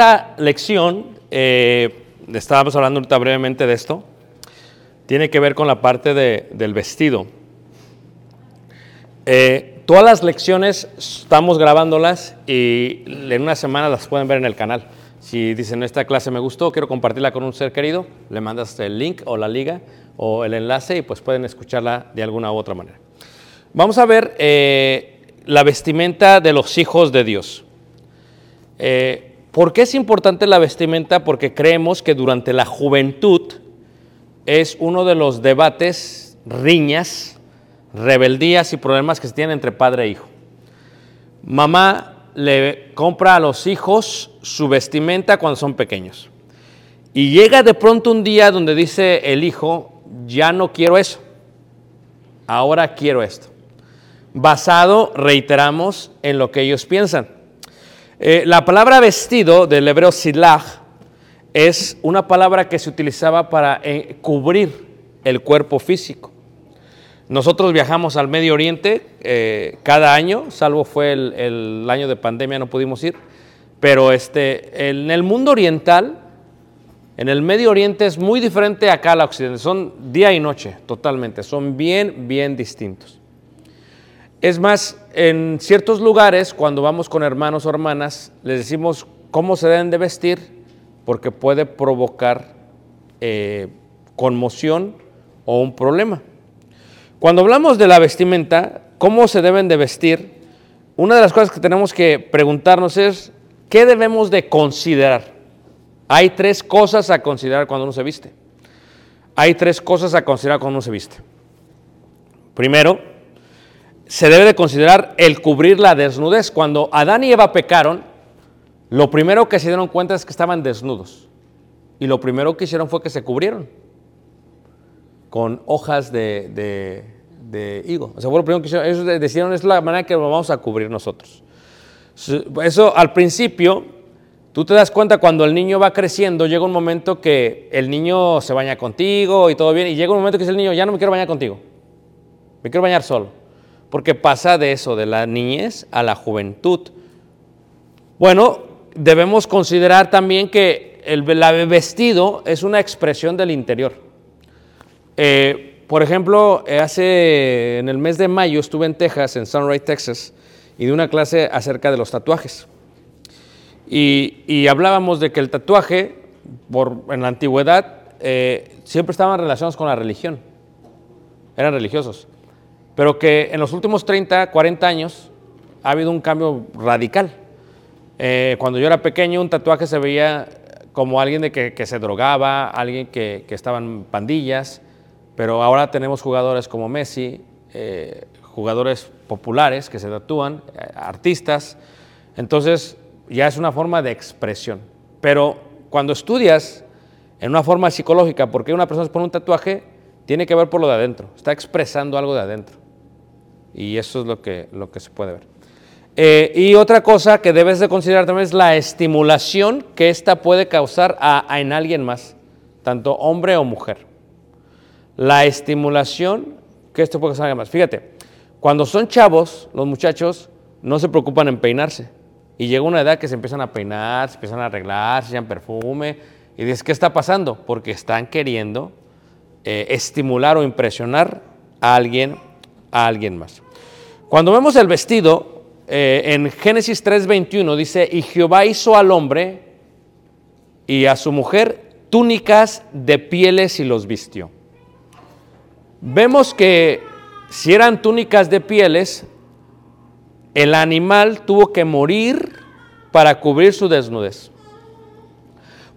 esta lección, eh, estábamos hablando ahorita brevemente de esto, tiene que ver con la parte de- del vestido. Eh, todas las lecciones estamos grabándolas y en una semana las pueden ver en el canal. Si dicen, esta clase me gustó, quiero compartirla con un ser querido, le mandas el link o la liga o el enlace y pues pueden escucharla de alguna u otra manera. Vamos a ver eh, la vestimenta de los hijos de Dios. ¿Por qué es importante la vestimenta? Porque creemos que durante la juventud es uno de los debates, riñas, rebeldías y problemas que se tienen entre padre e hijo. Mamá le compra a los hijos su vestimenta cuando son pequeños. Y llega de pronto un día donde dice el hijo, ya no quiero eso, ahora quiero esto. Basado, reiteramos, en lo que ellos piensan. Eh, la palabra vestido del hebreo silah es una palabra que se utilizaba para eh, cubrir el cuerpo físico. Nosotros viajamos al Medio Oriente eh, cada año, salvo fue el, año de pandemia, no pudimos ir, pero este, en el mundo oriental, en el Medio Oriente es muy diferente acá al Occidente, son día y noche totalmente, son bien, bien distintos. Es más, en ciertos lugares, cuando vamos con hermanos o hermanas, les decimos cómo se deben de vestir, porque puede provocar eh, conmoción o un problema. Cuando hablamos de la vestimenta, cómo se deben de vestir, una de las cosas que tenemos que preguntarnos es, ¿qué debemos de considerar? Hay tres cosas a considerar cuando uno se viste. Hay tres cosas a considerar cuando uno se viste. Primero, se debe de considerar el cubrir la desnudez. Cuando Adán y Eva pecaron, lo primero que se dieron cuenta es que estaban desnudos. Y lo primero que hicieron fue que se cubrieron con hojas de, higo. O sea, lo primero que hicieron. Ellos decidieron, es la manera que vamos a cubrir nosotros. Eso al principio, tú te das cuenta cuando el niño va creciendo, llega un momento que el niño se baña contigo y todo bien, y llega un momento que dice el niño, ya no me quiero bañar contigo, me quiero bañar solo, porque pasa de eso, de la niñez a la juventud. Bueno, debemos considerar también que el, el vestido es una expresión del interior. Eh, por ejemplo, hace en el mes de mayo estuve en Texas, en Sunrise, Texas, y di una clase acerca de los tatuajes. Y, y hablábamos de que el tatuaje, por, en la antigüedad, eh, siempre estaban relacionados con la religión. Eran religiosos. Pero que en los últimos 30, 40 años ha habido un cambio radical. Eh, cuando yo era pequeño, un tatuaje se veía como alguien de que, se drogaba, alguien que, que estaba en pandillas, pero ahora tenemos jugadores como Messi, eh, jugadores populares que se tatúan, eh, artistas, entonces ya es una forma de expresión. Pero cuando estudias en una forma psicológica, porque una persona se pone un tatuaje, tiene que ver por lo de adentro, está expresando algo de adentro. Y eso es lo que, lo que se puede ver. Eh, y otra cosa que debes de considerar también es la estimulación que ésta puede causar a, a en alguien más, tanto hombre o mujer. La estimulación que esto puede causar a alguien más. Fíjate, cuando son chavos, los muchachos no se preocupan en peinarse. Y llega una edad que se empiezan a peinar, se empiezan a arreglar, se echan perfume. Y dices, ¿qué está pasando? Porque están queriendo eh, estimular o impresionar a alguien, a alguien más. Cuando vemos el vestido, eh, en Génesis 3:21 dice, y Jehová hizo al hombre y a su mujer túnicas de pieles y los vistió. Vemos que si eran túnicas de pieles, el animal tuvo que morir para cubrir su desnudez.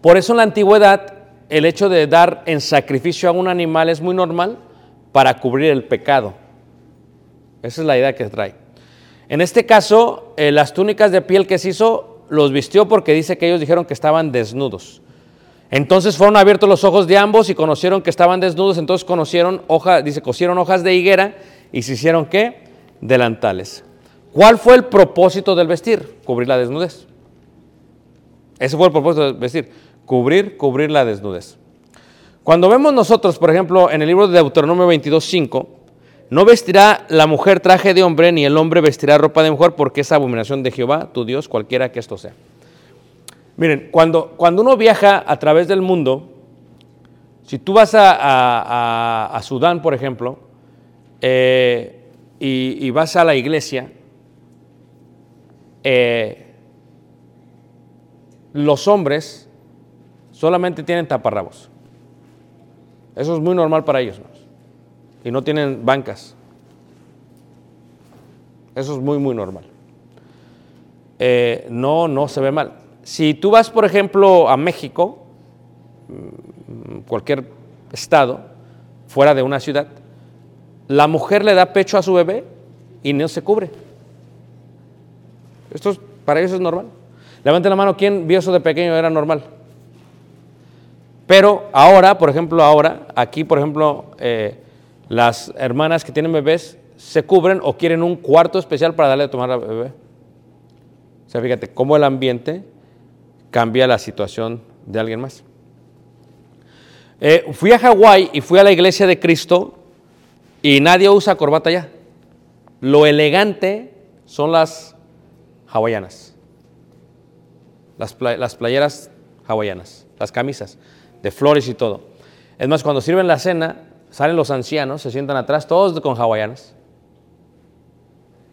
Por eso en la antigüedad el hecho de dar en sacrificio a un animal es muy normal para cubrir el pecado. Esa es la idea que trae. En este caso, eh, las túnicas de piel que se hizo los vistió porque dice que ellos dijeron que estaban desnudos. Entonces fueron abiertos los ojos de ambos y conocieron que estaban desnudos, entonces conocieron hoja, dice, cosieron hojas de higuera y se hicieron qué? Delantales. ¿Cuál fue el propósito del vestir? Cubrir la desnudez. Ese fue el propósito del vestir, cubrir, cubrir la desnudez. Cuando vemos nosotros, por ejemplo, en el libro de Deuteronomio 22:5, no vestirá la mujer traje de hombre, ni el hombre vestirá ropa de mujer, porque es abominación de Jehová, tu Dios, cualquiera que esto sea. Miren, cuando, cuando uno viaja a través del mundo, si tú vas a, a- Sudán, por ejemplo, eh, y, vas a la iglesia, eh, los hombres solamente tienen taparrabos. Eso es muy normal para ellos. hermanos. Y no tienen bancas. Eso es muy, muy normal. Eh, no, no se ve mal. Si tú vas, por ejemplo, a México, mm, cualquier estado, fuera de una ciudad, la mujer le da pecho a su bebé y no se cubre. Esto es- para ellos es normal. Levanten la mano, ¿quién vio eso de pequeño? Era normal. Pero ahora, por ejemplo, ahora, aquí, por ejemplo, eh, las hermanas que tienen bebés se cubren o quieren un cuarto especial para darle de tomar al bebé. O sea, fíjate cómo el ambiente cambia la situación de alguien más. Eh, fui a Hawái y fui a la iglesia de Cristo y nadie usa corbata ya. Lo elegante son las hawaianas, las, las playeras hawaianas, las camisas de flores y todo. Es más, cuando sirven la cena, salen los ancianos, se sientan atrás, todos con hawaianas.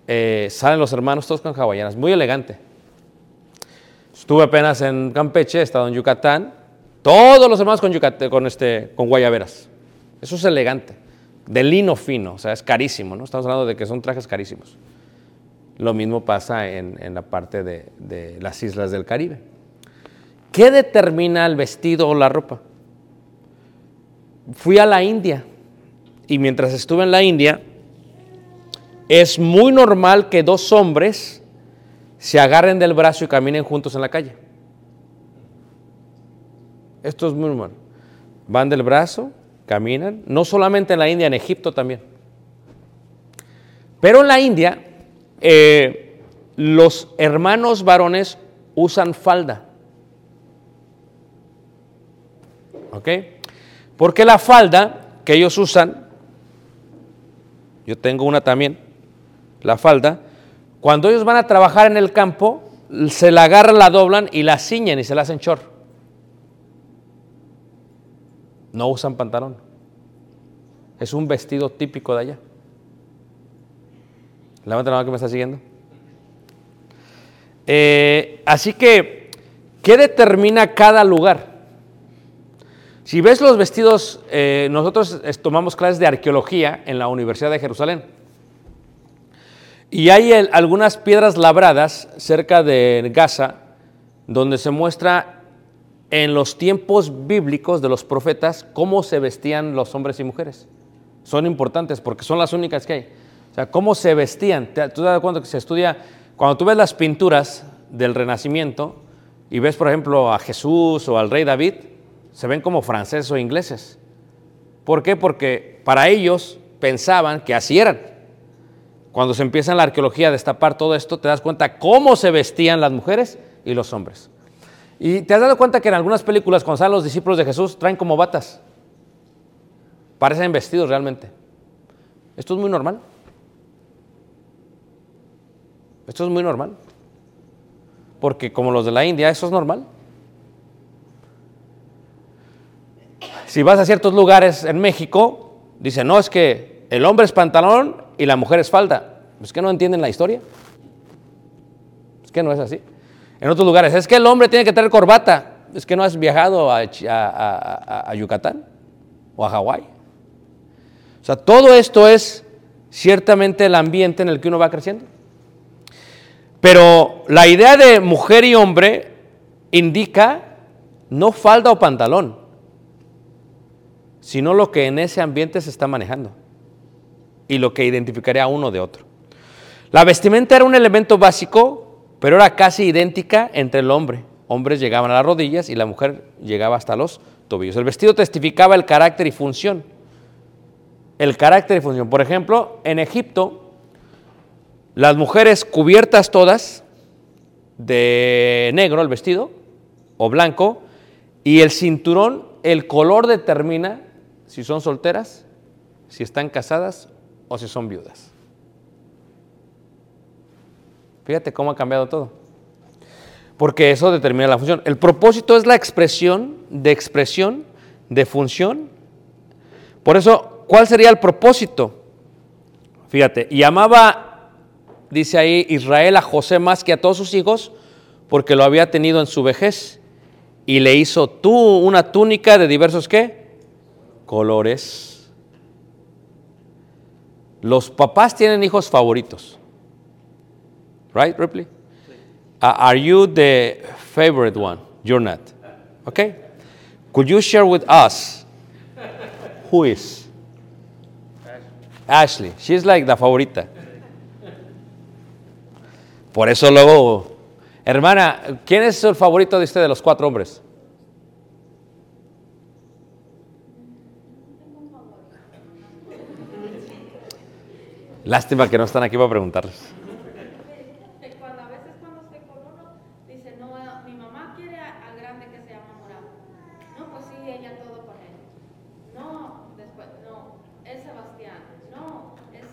Eh, salen los hermanos, todos con hawaianas, muy elegante. Estuve apenas en Campeche, he estado en Yucatán, todos los hermanos con, yucate- con, este, con guayaberas. Eso es elegante, de lino fino, o sea, es carísimo, ¿no? Estamos hablando de que son trajes carísimos. Lo mismo pasa en, la parte de las islas del Caribe. ¿Qué determina el vestido o la ropa? Fui a la India y mientras estuve en la India, es muy normal que dos hombres se agarren del brazo y caminen juntos en la calle. Esto es muy normal. Van del brazo, caminan, no solamente en la India, en Egipto también. Pero en la India, eh, los hermanos varones usan falda. ¿Ok? Porque la falda que ellos usan, yo tengo una también, la falda, cuando ellos van a trabajar en el campo, se la agarran, la doblan y la ciñen y se la hacen chor. No usan pantalón. Es un vestido típico de allá. Levanta la mano que me está siguiendo. Eh, así que, ¿qué determina cada lugar? Si ves los vestidos, eh, nosotros tomamos clases de arqueología en la Universidad de Jerusalén. Y hay algunas piedras labradas cerca de Gaza donde se muestra en los tiempos bíblicos de los profetas cómo se vestían los hombres y mujeres. Son importantes porque son las únicas que hay. O sea, cómo se vestían. ¿Tú te das cuenta que se estudia? Cuando tú ves las pinturas del Renacimiento y ves, por ejemplo, a Jesús o al rey David, se ven como franceses o ingleses. ¿Por qué? Porque para ellos pensaban que así eran. Cuando se empieza en la arqueología a destapar todo esto, te das cuenta cómo se vestían las mujeres y los hombres. Y te has dado cuenta que en algunas películas, cuando salen los discípulos de Jesús, traen como batas. Parecen vestidos realmente. Esto es muy normal. Esto es muy normal. Porque como los de la India, eso es normal. Si vas a ciertos lugares en México, dicen, no, es que el hombre es pantalón y la mujer es falda. Es que no entienden la historia. Es que no es así. En otros lugares, es que el hombre tiene que tener corbata. Es que no has viajado a, a Yucatán o a Hawái. O sea, todo esto es ciertamente el ambiente en el que uno va creciendo. Pero la idea de mujer y hombre indica no falda o pantalón, sino lo que en ese ambiente se está manejando y lo que identificaría a uno de otro. La vestimenta era un elemento básico, pero era casi idéntica entre el hombre. Hombres llegaban a las rodillas y la mujer llegaba hasta los tobillos. El vestido testificaba el carácter y función. El carácter y función. Por ejemplo, en Egipto, las mujeres cubiertas todas de negro el vestido o blanco y el cinturón, el color determina si son solteras, si están casadas o si son viudas. Fíjate cómo ha cambiado todo. Porque eso determina la función. El propósito es la expresión de expresión, de función. Por eso, ¿cuál sería el propósito? Fíjate, y amaba, dice ahí, Israel a José más que a todos sus hijos, porque lo había tenido en su vejez. Y le hizo tú una túnica de diversos qué? Colores. Los papás tienen hijos favoritos. Right, Ripley? Uh, are you the favorite one? You're not. Okay? Could you share with us who is? Ashley. She's like the favorita. Por eso luego, hermana, ¿quién es el favorito de usted de los cuatro hombres? Lástima que no están aquí para preguntarles. Cuando a veces cuando estoy con uno, dice, no, eh, mi mamá quiere al grande que se llama Morado. No, pues sí, ella todo con él. No, después, no, es Sebastián. No, es,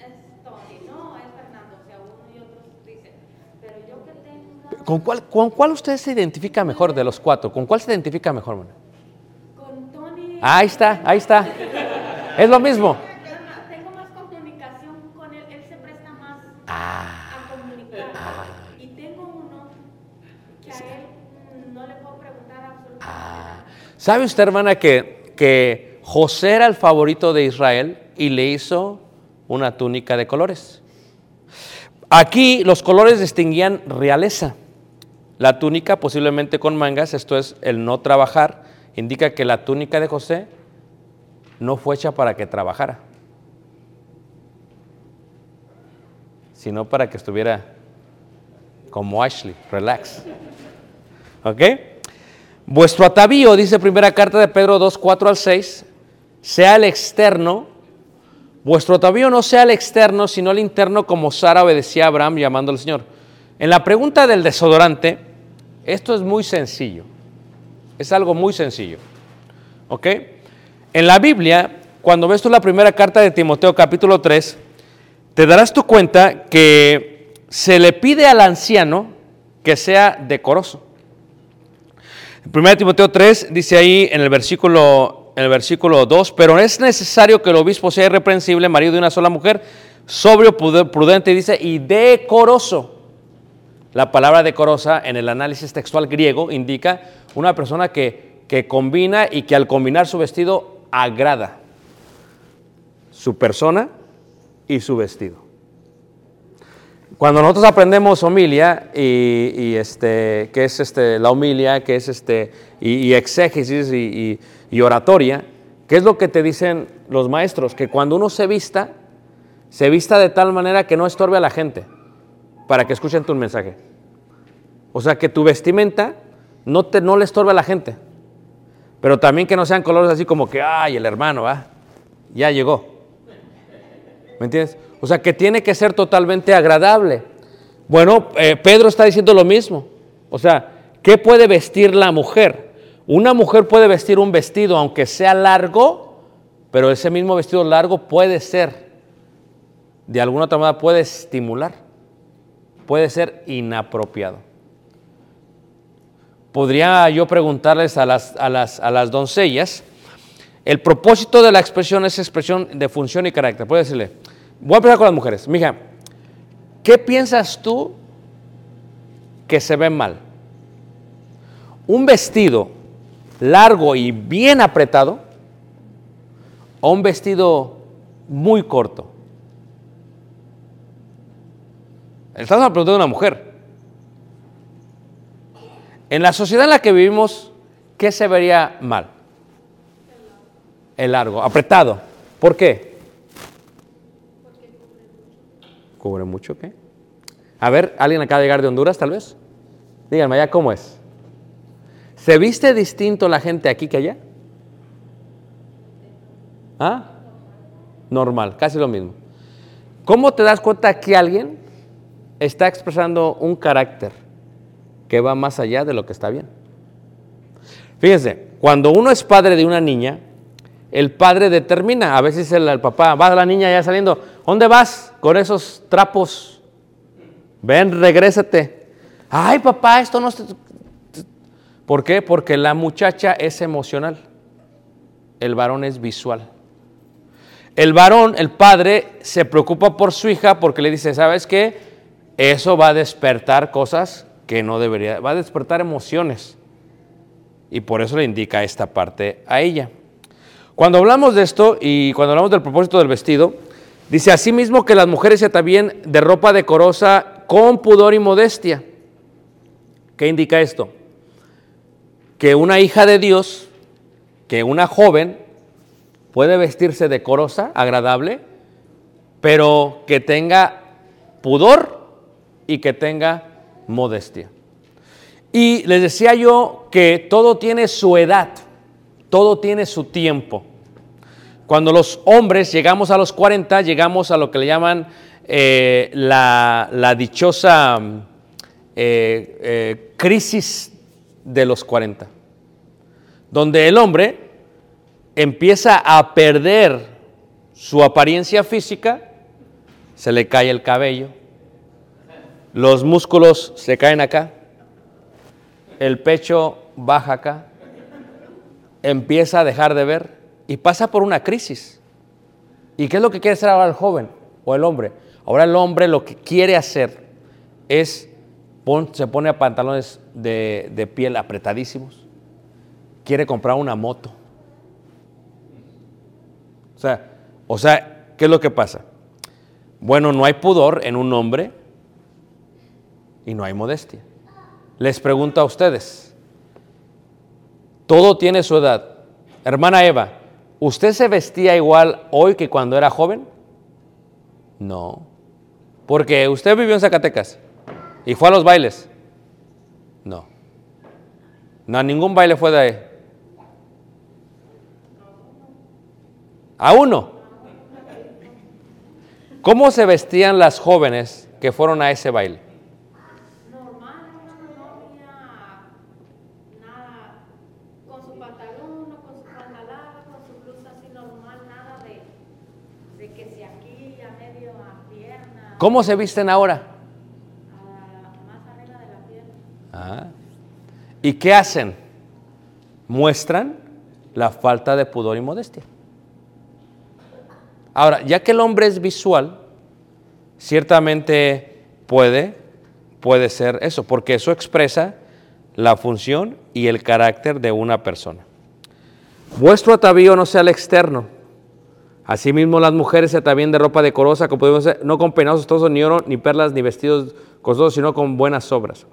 es Tony. No, es Fernando. O sea, uno y otros dicen, pero yo que tengo ¿Con cuál, ¿Con cuál usted se identifica mejor de los cuatro? ¿Con cuál se identifica mejor? mano? con Tony, Ahí está, ahí está. Es lo mismo. tengo más comunicación con él. Él se presta más Ah, a comunicar. Y tengo uno que a él mm, no le puedo preguntar absolutamente nada. ¿Sabe usted, hermana, que, que José era el favorito de Israel y le hizo una túnica de colores? Aquí los colores distinguían realeza. La túnica posiblemente con mangas, esto es el no trabajar, indica que la túnica de José no fue hecha para que trabajara, sino para que estuviera como Ashley, relax. ¿Ok? Vuestro atavío, dice primera carta de Pedro 2, 4 al 6, sea el externo, vuestro atavío no sea el externo, sino el interno, como Sara obedecía a Abraham llamando al Señor. En la pregunta del desodorante, esto es muy sencillo, es algo muy sencillo. ¿Ok? En la Biblia, cuando ves tú la primera carta de Timoteo capítulo 3, te darás tu cuenta que se le pide al anciano que sea decoroso. En 1 Timoteo 3 dice ahí en el versículo, en el versículo 2, pero es necesario que el obispo sea irreprensible, marido de una sola mujer, sobrio, prudente, dice, y decoroso. La palabra decorosa en el análisis textual griego indica una persona que, que combina y que al combinar su vestido agrada su persona y su vestido. Cuando nosotros aprendemos homilia y, este, que es este, la homilia, que es este, y, exégesis y, oratoria, ¿qué es lo que te dicen los maestros? Que cuando uno se vista, se vista de tal manera que no estorbe a la gente para que escuchen tu mensaje. O sea, que tu vestimenta no, te, no le estorbe a la gente, pero también que no sean colores así como que, ay, el hermano, ¿va? ya llegó. ¿Me entiendes? O sea, que tiene que ser totalmente agradable. Bueno, eh, Pedro está diciendo lo mismo. O sea, ¿qué puede vestir la mujer? Una mujer puede vestir un vestido, aunque sea largo, pero ese mismo vestido largo puede ser, de alguna otra manera, puede estimular, puede ser inapropiado. Podría yo preguntarles a las, a las, a las doncellas, el propósito de la expresión es expresión de función y carácter. Puede decirle, voy a empezar con las mujeres. Mija, ¿qué piensas tú que se ve mal? ¿Un vestido largo y bien apretado o un vestido muy corto? Estamos preguntando a una mujer. En la sociedad en la que vivimos, ¿qué se vería mal? El largo, apretado. ¿Por qué? ¿Cubre mucho qué? A ver, ¿alguien acaba de llegar de Honduras tal vez? Díganme allá cómo es. ¿Se viste distinto la gente aquí que allá? ¿Ah? Normal, casi lo mismo. ¿Cómo te das cuenta que alguien está expresando un carácter que va más allá de lo que está bien? Fíjense, cuando uno es padre de una niña, el padre determina, a veces el, el papá, va la niña ya saliendo, ¿dónde vas con esos trapos? Ven, regrésate. Ay, papá, esto no... se- ¿Por qué? Porque la muchacha es emocional, el varón es visual. El varón, el padre, se preocupa por su hija porque le dice, ¿sabes qué? Eso va a despertar cosas que no debería, va a despertar emociones. Y por eso le indica esta parte a ella. Cuando hablamos de esto y cuando hablamos del propósito del vestido, dice asimismo que las mujeres se atavíen de ropa decorosa con pudor y modestia. ¿Qué indica esto? Que una hija de Dios, que una joven puede vestirse decorosa, agradable, pero que tenga pudor y que tenga modestia. Y les decía yo que todo tiene su edad, todo tiene su tiempo. Cuando los hombres llegamos a los 40, llegamos a lo que le llaman eh, la, dichosa mm, eh, eh, crisis de los 40, donde el hombre empieza a perder su apariencia física, se le cae el cabello, los músculos se caen acá, el pecho baja acá, empieza a dejar de ver y pasa por una crisis. ¿Y qué es lo que quiere hacer ahora el joven o el hombre? Ahora el hombre lo que quiere hacer es, se pone a pantalones de, de piel apretadísimos, quiere comprar una moto. O sea, o sea, ¿qué es lo que pasa? Bueno, no hay pudor en un hombre y no hay modestia. Les pregunto a ustedes, todo tiene su edad. Hermana Eva, ¿usted se vestía igual hoy que cuando era joven? No. Porque usted vivió en Zacatecas y fue a los bailes. No. No, a ningún baile fue de ahí. A uno. ¿Cómo se vestían las jóvenes que fueron a ese baile? normal, no había nada con su pantalón, no con su falda larga, con su blusa así normal, nada de, de que si aquí a medio a pierna, ¿Cómo se visten ahora? a- más arriba de la pierna. Ah. ¿Y qué hacen? Muestran la falta de pudor y modestia. Ahora, ya que el hombre es visual, ciertamente puede, puede ser eso, porque eso expresa la función y el carácter de una persona. Vuestro atavío no sea el externo, Asimismo, las mujeres se atavían de ropa decorosa, como podemos no con peinados costosos, ni oro, ni perlas, ni vestidos costosos, sino con buenas obras.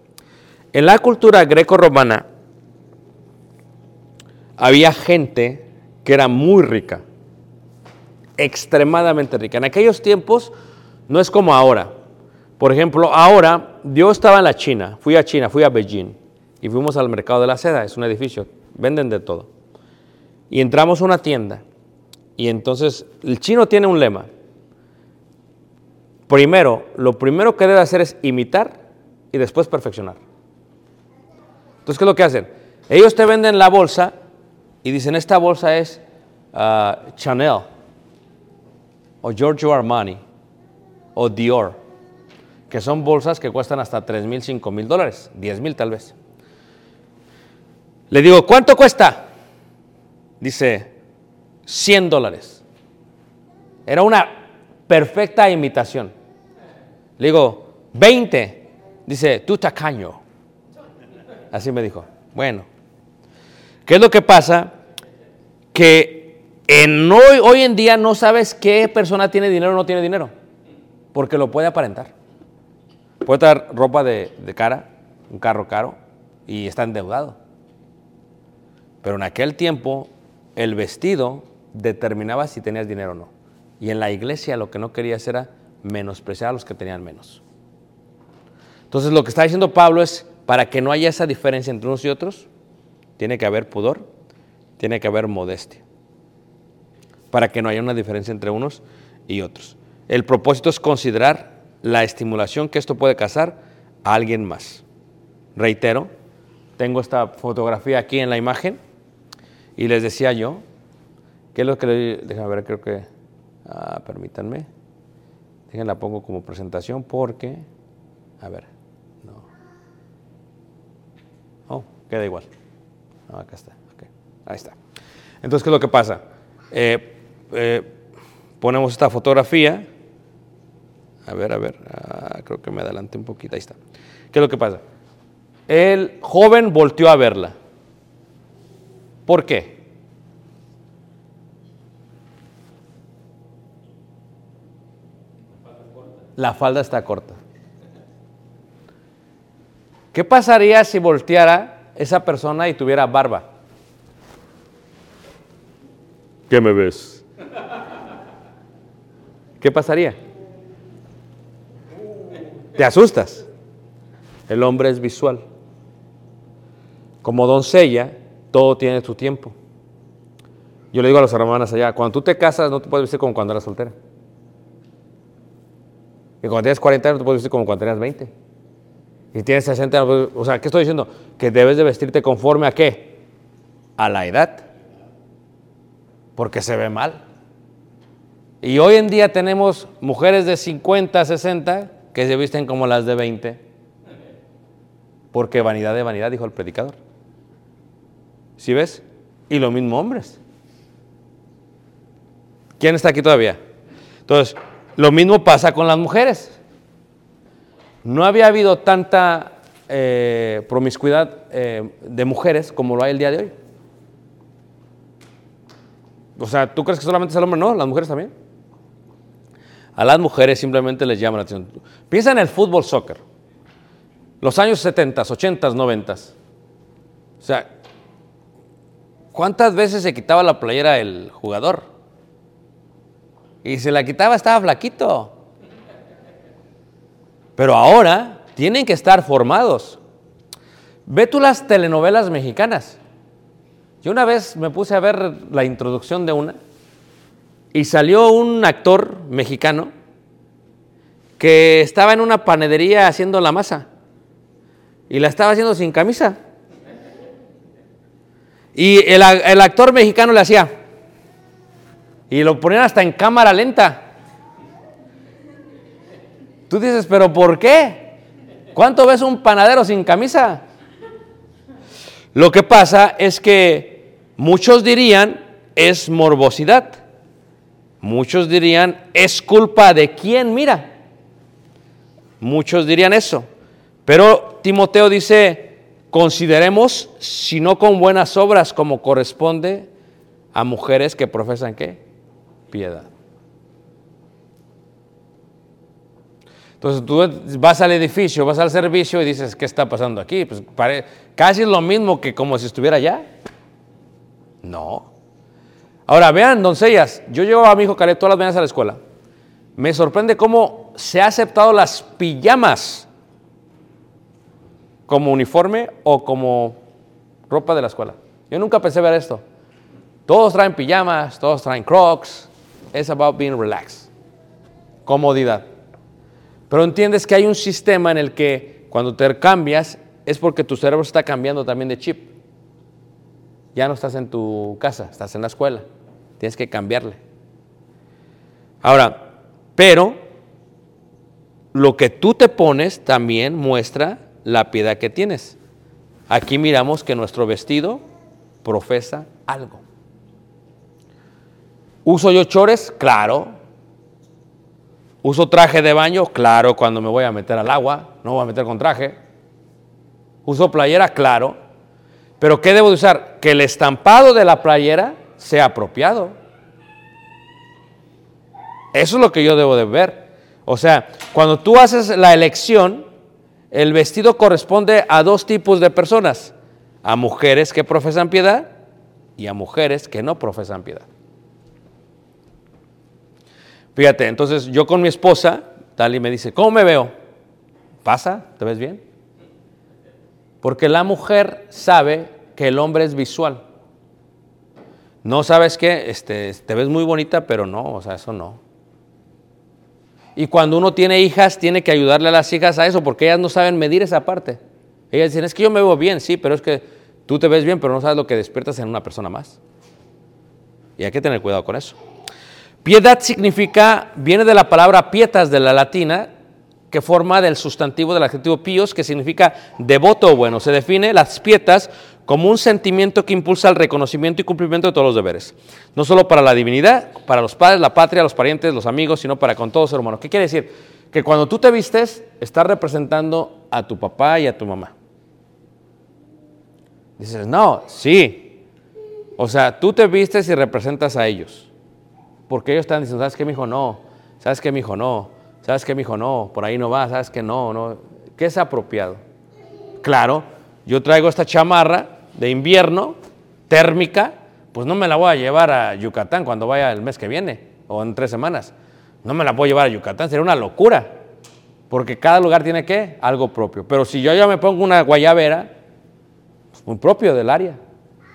En la cultura greco-romana había gente que era muy rica, extremadamente rica. En aquellos tiempos no es como ahora. Por ejemplo, ahora yo estaba en la China, fui a China, fui a Beijing y fuimos al mercado de la seda, es un edificio, venden de todo. Y entramos a una tienda y entonces el chino tiene un lema. Primero, lo primero que debe hacer es imitar y después perfeccionar. Entonces, ¿qué es lo que hacen? Ellos te venden la bolsa y dicen, esta bolsa es ah, Chanel o Giorgio Armani o Dior, que son bolsas que cuestan hasta 3 mil, 5 mil dólares, 10 mil tal vez. Le digo, ¿cuánto cuesta? Dice, 100 dólares. Era una perfecta imitación. Le digo, 20. Dice, tú tacaño. Así me dijo. Bueno, ¿qué es lo que pasa? Que hoy, hoy en día no sabes qué persona tiene dinero o no tiene dinero, porque lo puede aparentar. Puede dar ropa de, de cara, un carro caro, y está endeudado. Pero en aquel tiempo el vestido determinaba si tenías dinero o no. Y en la iglesia lo que no querías era menospreciar a los que tenían menos. Entonces lo que está diciendo Pablo es, para que no haya esa diferencia entre unos y otros, tiene que haber pudor, tiene que haber modestia. Para que no haya una diferencia entre unos y otros. El propósito es considerar la estimulación que esto puede causar a alguien más. Reitero, tengo esta fotografía aquí en la imagen y les decía yo, ¿qué es lo que le... Déjame ver, creo que... Ah, permítanme. Déjenla pongo como presentación porque... A ver, no. Oh, queda igual. Acá está. ok. Ahí está. Entonces, ¿qué es lo que pasa? Eh, eh, ponemos esta fotografía. A ver, a ver. ah, creo que me adelanté un poquito. Ahí está. ¿Qué es lo que pasa? El joven volteó a verla. ¿Por qué? La falda está corta. ¿Qué pasaría si volteara esa persona y tuviera barba? ¿Qué me ves? ¿Qué pasaría? Te asustas. El hombre es visual. Como doncella, todo tiene su tiempo. Yo le digo a las hermanas allá, cuando tú te casas no te puedes vestir como cuando eras soltera. Y cuando tienes 40 años te puedes vestir como cuando tenías 20. Y tienes 60 años, o sea, ¿qué estoy diciendo? Que debes de vestirte conforme a qué? A la edad. Porque se ve mal. Y hoy en día tenemos mujeres de 50, 60 que se visten como las de 20. Porque vanidad de vanidad, dijo el predicador. ¿Sí ves? Y lo mismo hombres. ¿Quién está aquí todavía? Entonces, lo mismo pasa con las mujeres. No había habido tanta eh, promiscuidad eh, de mujeres como lo hay el día de hoy. O sea, ¿tú crees que solamente es el hombre? No, las mujeres también. A las mujeres simplemente les llama la atención. Piensa en el fútbol soccer. Los años 70, 80, 90. O sea, ¿cuántas veces se quitaba la playera el jugador? Y se la quitaba, estaba flaquito. Pero ahora tienen que estar formados. Ve tú las telenovelas mexicanas. Yo una vez me puse a ver la introducción de una y salió un actor mexicano que estaba en una panadería haciendo la masa y la estaba haciendo sin camisa. Y el, actor mexicano le hacía y lo ponían hasta en cámara lenta. Tú dices, pero ¿por qué? ¿Cuánto ves un panadero sin camisa? Lo que pasa es que muchos dirían es morbosidad. Muchos dirían es culpa de quién mira. Muchos dirían eso. Pero Timoteo dice, consideremos, si no con buenas obras como corresponde a mujeres que profesan qué? Piedad. Entonces tú vas al edificio, vas al servicio y dices, ¿qué está pasando aquí? Pues casi es lo mismo que como si estuviera allá. No. Ahora vean, doncellas, yo llevo a mi hijo Caleb todas las mañanas a la escuela. Me sorprende cómo se ha aceptado las pijamas como uniforme o como ropa de la escuela. Yo nunca pensé ver esto. Todos traen pijamas, todos traen crocs. Es about being relaxed. Comodidad. Pero entiendes que hay un sistema en el que cuando te cambias es porque tu cerebro está cambiando también de chip. Ya no estás en tu casa, estás en la escuela. Tienes que cambiarle. Ahora, pero lo que tú te pones también muestra la piedad que tienes. Aquí miramos que nuestro vestido profesa algo. ¿Uso yo chores? Claro. ¿Uso traje de baño? Claro, cuando me voy a meter al agua, no voy a meter con traje. ¿Uso playera? Claro. Pero ¿qué debo de usar? Que el estampado de la playera sea apropiado. Eso es lo que yo debo de ver. O sea, cuando tú haces la elección, el vestido corresponde a dos tipos de personas. A mujeres que profesan piedad y a mujeres que no profesan piedad. Fíjate, entonces yo con mi esposa, Tali me dice, ¿cómo me veo? ¿Pasa? ¿Te ves bien? Porque la mujer sabe que el hombre es visual. No sabes qué, este, te ves muy bonita, pero no, o sea, eso no. Y cuando uno tiene hijas, tiene que ayudarle a las hijas a eso, porque ellas no saben medir esa parte. Ellas dicen, es que yo me veo bien, sí, pero es que tú te ves bien, pero no sabes lo que despiertas en una persona más. Y hay que tener cuidado con eso. Piedad significa, viene de la palabra pietas de la latina, que forma del sustantivo del adjetivo pios, que significa devoto o bueno. Se define las pietas como un sentimiento que impulsa el reconocimiento y cumplimiento de todos los deberes. No solo para la divinidad, para los padres, la patria, los parientes, los amigos, sino para con todo ser humano. ¿Qué quiere decir? Que cuando tú te vistes, estás representando a tu papá y a tu mamá. Dices, no, sí. O sea, tú te vistes y representas a ellos. Porque ellos están diciendo, ¿sabes qué, mijo? No. ¿Sabes qué, mijo? No. ¿Sabes qué, mijo? No. Por ahí no va. ¿Sabes qué? No, no. ¿Qué es apropiado? Claro, yo traigo esta chamarra de invierno, térmica, pues no me la voy a llevar a Yucatán cuando vaya el mes que viene o en tres semanas. No me la puedo llevar a Yucatán, sería una locura. Porque cada lugar tiene que algo propio. Pero si yo ya me pongo una guayabera, pues muy propio del área.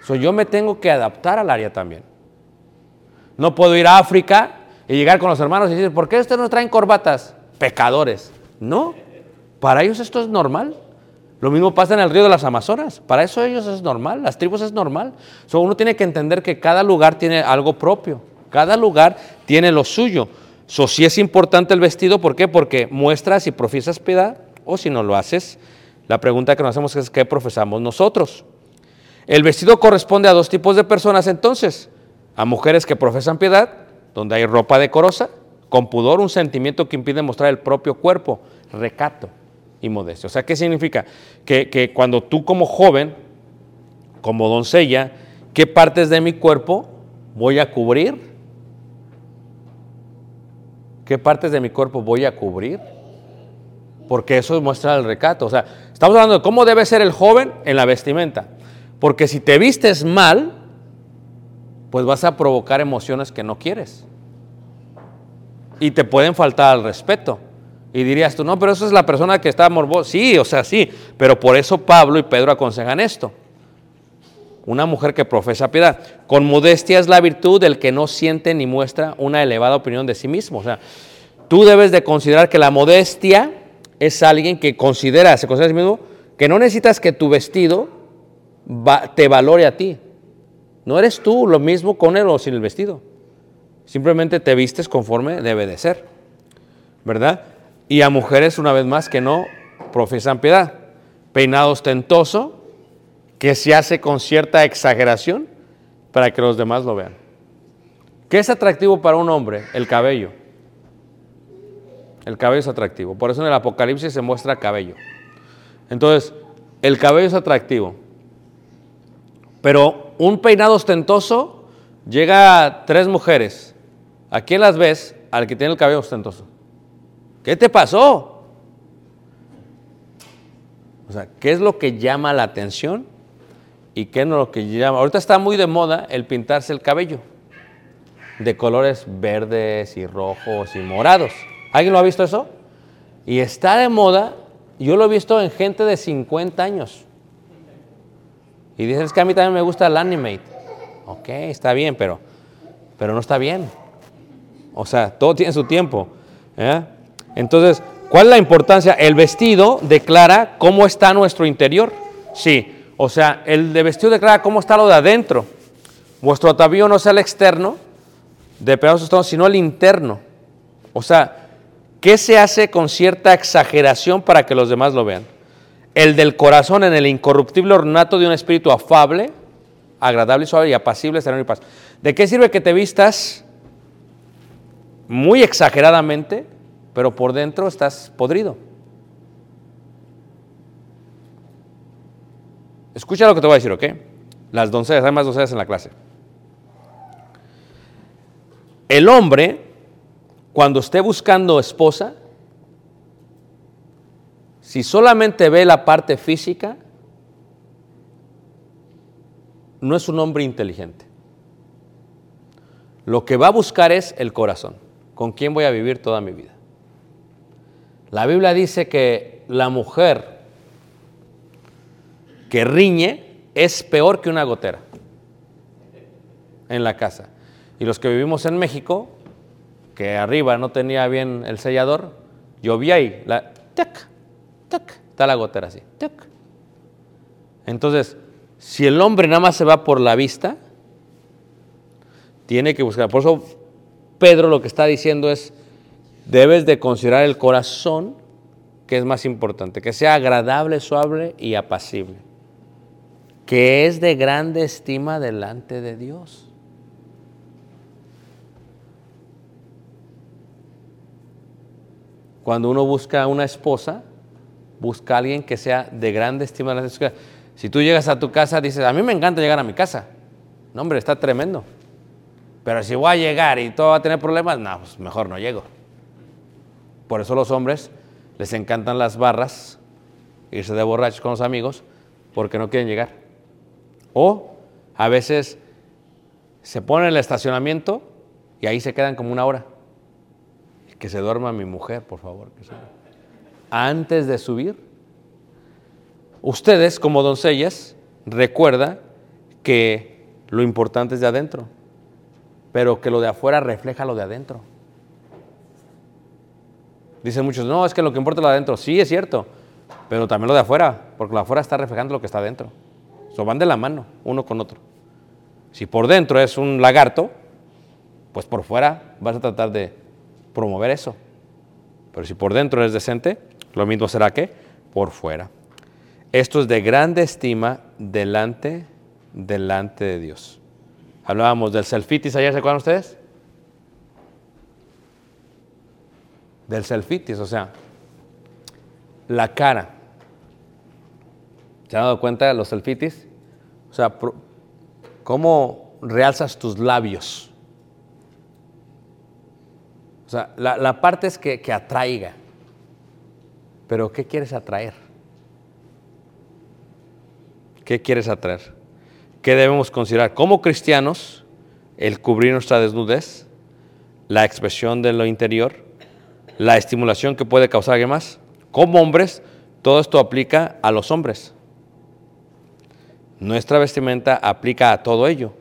So, yo me tengo que adaptar al área también. No puedo ir a África y llegar con los hermanos y decir, ¿por qué ustedes no traen corbatas? Pecadores. No, para ellos esto es normal. Lo mismo pasa en el río de las Amazonas. Para eso ellos es normal, las tribus es normal. So, uno tiene que entender que cada lugar tiene algo propio. Cada lugar tiene lo suyo. So, sí es importante el vestido, ¿por qué? Porque muestra si profesas piedad o si no lo haces. La pregunta que nos hacemos es ¿qué profesamos nosotros? El vestido corresponde a dos tipos de personas entonces. A mujeres que profesan piedad, donde hay ropa decorosa, con pudor, un sentimiento que impide mostrar el propio cuerpo, recato y modestia. O sea, ¿qué significa? Que, que cuando tú como joven, como doncella, ¿qué partes de mi cuerpo voy a cubrir? ¿Qué partes de mi cuerpo voy a cubrir? Porque eso muestra el recato. O sea, estamos hablando de cómo debe ser el joven en la vestimenta. Porque si te vistes mal, pues vas a provocar emociones que no quieres. Y te pueden faltar al respeto. Y dirías tú, no, pero eso es la persona que está morbosa. Sí, o sea, sí. Pero por eso Pablo y Pedro aconsejan esto. Una mujer que profesa piedad. Con modestia es la virtud del que no siente ni muestra una elevada opinión de sí mismo. O sea, tú debes de considerar que la modestia es alguien que considera, se considera sí mismo, que no necesitas que tu vestido te valore a ti. No eres tú lo mismo con él o sin el vestido. Simplemente te vistes conforme debe de ser. ¿Verdad? Y a mujeres, una vez más, que no profesan piedad. Peinado ostentoso, que se hace con cierta exageración para que los demás lo vean. ¿Qué es atractivo para un hombre? El cabello. El cabello es atractivo. Por eso en el Apocalipsis se muestra cabello. Entonces, el cabello es atractivo. Pero un peinado ostentoso llega a tres mujeres ¿A quién las ves? Al que tiene el cabello ostentoso. ¿Qué te pasó? O sea, ¿qué es lo que llama la atención? ¿Y qué no lo que llama? Ahorita está muy de moda el pintarse el cabello de colores verdes y rojos y morados. ¿Alguien lo ha visto eso? Y está de moda, yo lo he visto en gente de 50 años. Y dicen, es que a mí también me gusta el animate. Ok, está bien, pero, pero no está bien. O sea, todo tiene su tiempo. ¿eh? Entonces, ¿cuál es la importancia? El vestido declara cómo está nuestro interior. Sí, o sea, el de vestido declara cómo está lo de adentro. Vuestro atavío no sea el externo, de pedazos sino el interno. O sea, ¿qué se hace con cierta exageración para que los demás lo vean? El del corazón en el incorruptible ornato de un espíritu afable, agradable y suave y apacible, sereno y paz. ¿De qué sirve que te vistas muy exageradamente, pero por dentro estás podrido? Escucha lo que te voy a decir, ¿ok? Las doncellas, hay más doncellas en la clase. El hombre, cuando esté buscando esposa, si solamente ve la parte física, no es un hombre inteligente. Lo que va a buscar es el corazón. ¿Con quién voy a vivir toda mi vida? La Biblia dice que la mujer que riñe es peor que una gotera en la casa. Y los que vivimos en México, que arriba no tenía bien el sellador, llovía y la tac, tac, está la gotera así. tac. Entonces, si el hombre nada más se va por la vista, tiene que buscar. Por eso Pedro lo que está diciendo es, debes de considerar el corazón, que es más importante, que sea agradable, suave y apacible, que es de grande estima delante de Dios. Cuando uno busca una esposa, busca a alguien que sea de grande estima. Si tú llegas a tu casa, dices, a mí me encanta llegar a mi casa. No, hombre, está tremendo. Pero si voy a llegar y todo va a tener problemas, no, pues mejor no llego. Por eso los hombres les encantan las barras, irse de borrachos con los amigos, porque no quieren llegar. O a veces se ponen en el estacionamiento y ahí se quedan como una hora. Que se duerma mi mujer, por favor. que se- Antes de subir, ustedes como doncellas, recuerda que lo importante es de adentro, pero que lo de afuera refleja lo de adentro. Dicen muchos, no, es que lo que importa es lo de adentro. Sí, es cierto, pero también lo de afuera, porque lo de afuera está reflejando lo que está adentro. So, van de la mano, uno con otro. Si por dentro es un lagarto, pues por fuera vas a tratar de promover eso. Pero si por dentro eres decente, lo mismo será que por fuera. Esto es de grande estima delante, delante de Dios. Hablábamos del selfitis ayer, ¿se acuerdan ustedes? Del selfitis, o sea, la cara. ¿Se han dado cuenta de los selfitis? O sea, ¿cómo realzas tus labios? O sea, la, la parte es que, que atraiga. Pero ¿qué quieres atraer? ¿Qué quieres atraer? ¿Qué debemos considerar? Como cristianos, el cubrir nuestra desnudez, la expresión de lo interior, la estimulación que puede causar alguien más. Como hombres, todo esto aplica a los hombres. Nuestra vestimenta aplica a todo ello,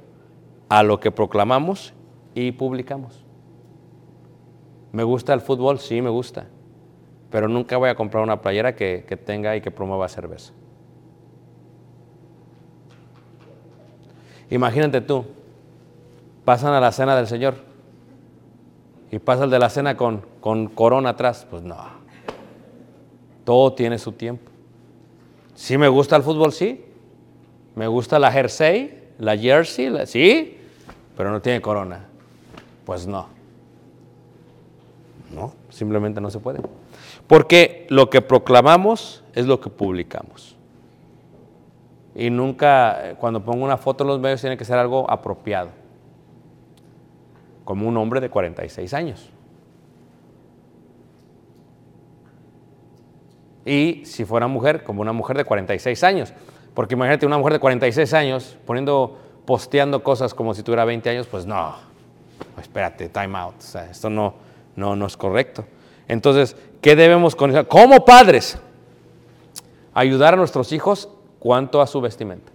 a lo que proclamamos y publicamos. ¿Me gusta el fútbol? Sí, me gusta. Pero nunca voy a comprar una playera que, que tenga y que promueva cerveza. Imagínate tú, pasan a la cena del Señor y pasa el de la cena con, con corona atrás. Pues no. Todo tiene su tiempo. Sí me gusta el fútbol, sí. Me gusta la jersey, la jersey, sí, pero no tiene corona. Pues no. No, simplemente no se puede. Porque lo que proclamamos es lo que publicamos. Y nunca, eh, cuando pongo una foto en los medios, tiene que ser algo apropiado. como un hombre de 46 años. Y si fuera mujer, como una mujer de 46 años. Porque imagínate una mujer de 46 años poniendo, posteando cosas como si tuviera 20 años, pues no. Espérate, time out. O sea, esto no, no, no es correcto. Entonces, ¿qué debemos con Como padres, ayudar a nuestros hijos cuanto a su vestimenta.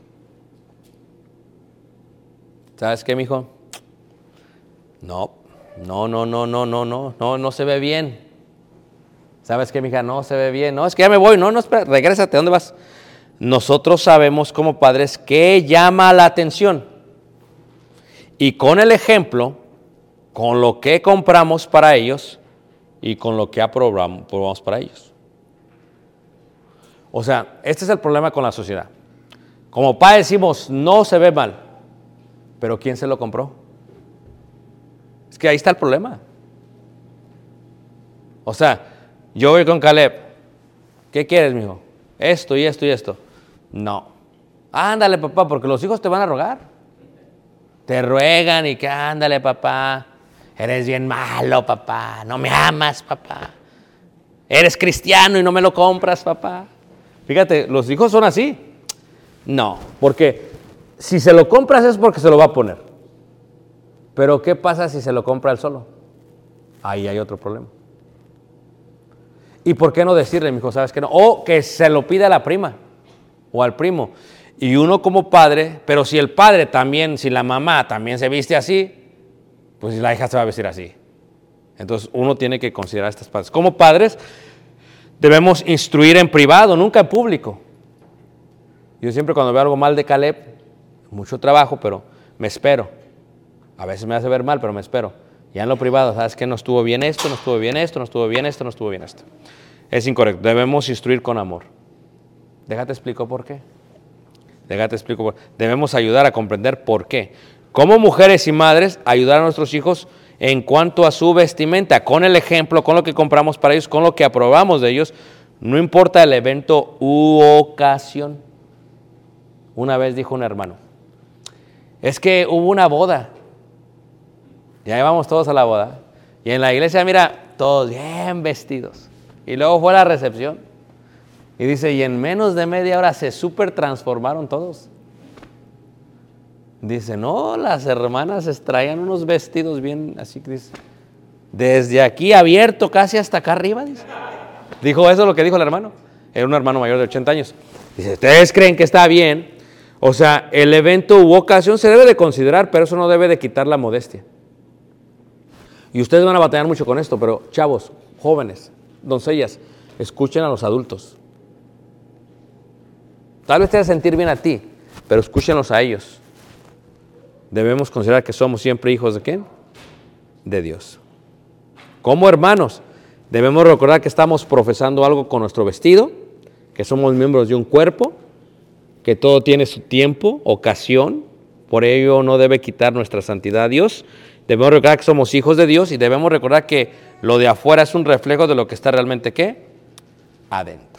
¿Sabes qué, mijo? No, no, no, no, no, no, no, no, no se ve bien. ¿Sabes qué, mija? No se ve bien. No, es que ya me voy. No, no, espera, regrésate. ¿Dónde vas? Nosotros sabemos como padres qué llama la atención. Y con el ejemplo, con lo que compramos para ellos y con lo que aprobamos para ellos. O sea, este es el problema con la sociedad. Como padres decimos, no se ve mal, pero ¿quién se lo compró? Es que ahí está el problema. O sea, yo voy con Caleb, ¿qué quieres, mijo? Esto y esto y esto. No. Ándale, papá, porque los hijos te van a rogar. Te ruegan y que ándale, papá. Eres bien malo, papá. No me amas, papá. Eres cristiano y no me lo compras, papá. Fíjate, los hijos son así. No, porque si se lo compras es porque se lo va a poner. Pero ¿qué pasa si se lo compra él solo? Ahí hay otro problema. ¿Y por qué no decirle, mi hijo, sabes que no? O que se lo pida a la prima o al primo. Y uno como padre, pero si el padre también, si la mamá también se viste así, pues la hija se va a vestir así. Entonces uno tiene que considerar estas partes. Como padres, Debemos instruir en privado, nunca en público. Yo siempre cuando veo algo mal de Caleb, mucho trabajo, pero me espero. A veces me hace ver mal, pero me espero. Ya en lo privado, ¿sabes qué? No estuvo bien esto, no estuvo bien esto, no estuvo bien esto, no estuvo bien esto. Es incorrecto. Debemos instruir con amor. Déjate explico por qué. Déjate explico por qué. Debemos ayudar a comprender por qué. Como mujeres y madres, ayudar a nuestros hijos en cuanto a su vestimenta, con el ejemplo, con lo que compramos para ellos, con lo que aprobamos de ellos, no importa el evento u ocasión. Una vez dijo un hermano, es que hubo una boda, ya íbamos todos a la boda, y en la iglesia, mira, todos bien vestidos, y luego fue la recepción, y dice, y en menos de media hora se súper transformaron todos. Dice, no, las hermanas traían unos vestidos bien, así que dice, desde aquí abierto casi hasta acá arriba. Dijo eso lo que dijo el hermano. Era un hermano mayor de 80 años. Dice, ¿ustedes creen que está bien? O sea, el evento u ocasión se debe de considerar, pero eso no debe de quitar la modestia. Y ustedes van a batallar mucho con esto, pero chavos, jóvenes, doncellas, escuchen a los adultos. Tal vez te haga sentir bien a ti, pero escúchenlos a ellos debemos considerar que somos siempre hijos de quién? De Dios. Como hermanos, debemos recordar que estamos profesando algo con nuestro vestido, que somos miembros de un cuerpo, que todo tiene su tiempo, ocasión, por ello no debe quitar nuestra santidad a Dios. Debemos recordar que somos hijos de Dios y debemos recordar que lo de afuera es un reflejo de lo que está realmente qué? Adentro.